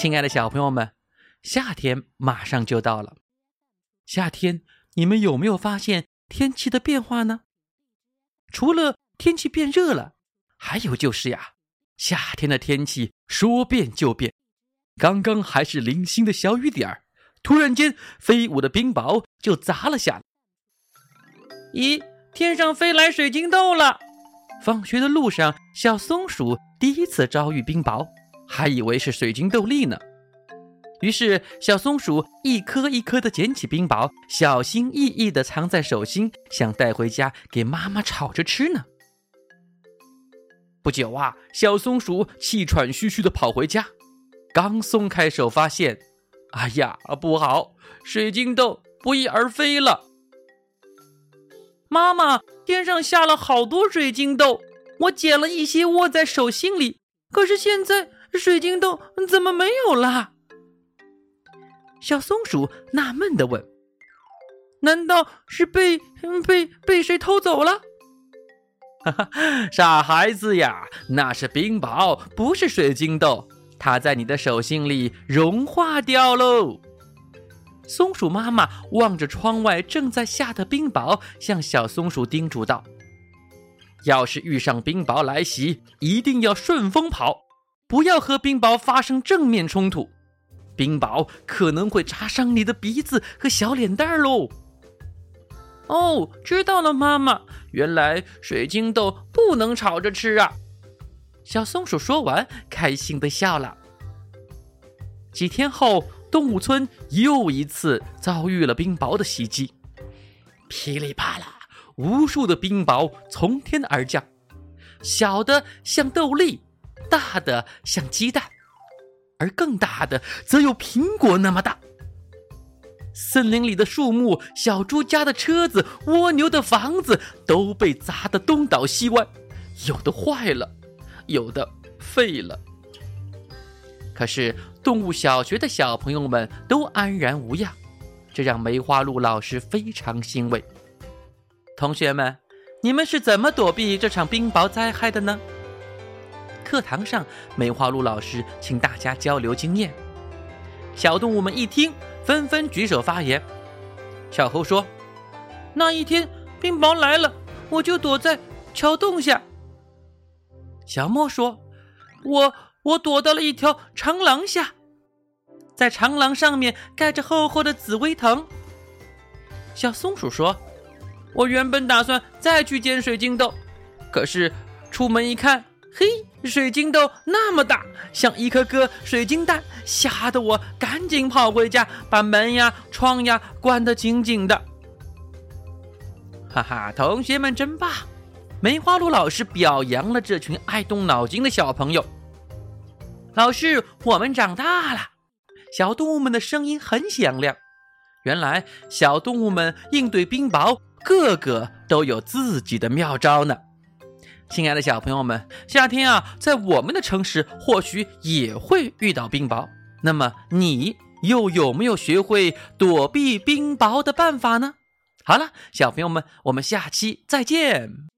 亲爱的小朋友们，夏天马上就到了。夏天，你们有没有发现天气的变化呢？除了天气变热了，还有就是呀，夏天的天气说变就变。刚刚还是零星的小雨点儿，突然间飞舞的冰雹就砸了下来。咦，天上飞来水晶豆了！放学的路上，小松鼠第一次遭遇冰雹，还以为是水晶豆粒呢。于是，小松鼠一颗一颗地捡起冰雹，小心翼翼地藏在手心，想带回家给妈妈炒着吃呢。不久啊，小松鼠气喘吁吁地跑回家。刚松开手，发现，哎呀，不好！水晶豆不翼而飞了。妈妈，天上下了好多水晶豆，我捡了一些握在手心里，可是现在水晶豆怎么没有了？小松鼠纳闷的问：“难道是被被被谁偷走了？”哈哈，傻孩子呀，那是冰雹，不是水晶豆。它在你的手心里融化掉喽。松鼠妈妈望着窗外正在下的冰雹，向小松鼠叮嘱道：“要是遇上冰雹来袭，一定要顺风跑，不要和冰雹发生正面冲突。冰雹可能会扎伤你的鼻子和小脸蛋儿喽。”哦，知道了，妈妈。原来水晶豆不能炒着吃啊。小松鼠说完，开心的笑了。几天后，动物村又一次遭遇了冰雹的袭击，噼里啪啦，无数的冰雹从天而降，小的像豆粒，大的像鸡蛋，而更大的则有苹果那么大。森林里的树木、小猪家的车子、蜗牛的房子都被砸得东倒西歪，有的坏了。有的废了，可是动物小学的小朋友们都安然无恙，这让梅花鹿老师非常欣慰。同学们，你们是怎么躲避这场冰雹灾害的呢？课堂上，梅花鹿老师请大家交流经验。小动物们一听，纷纷举手发言。小猴说：“那一天冰雹来了，我就躲在桥洞下。”小莫说：“我我躲到了一条长廊下，在长廊上面盖着厚厚的紫薇藤。”小松鼠说：“我原本打算再去捡水晶豆，可是出门一看，嘿，水晶豆那么大，像一颗颗水晶蛋，吓得我赶紧跑回家，把门呀窗呀关得紧紧的。”哈哈，同学们真棒！梅花鹿老师表扬了这群爱动脑筋的小朋友。老师，我们长大了。小动物们的声音很响亮。原来，小动物们应对冰雹，个个都有自己的妙招呢。亲爱的小朋友们，夏天啊，在我们的城市或许也会遇到冰雹。那么，你又有没有学会躲避冰雹的办法呢？好了，小朋友们，我们下期再见。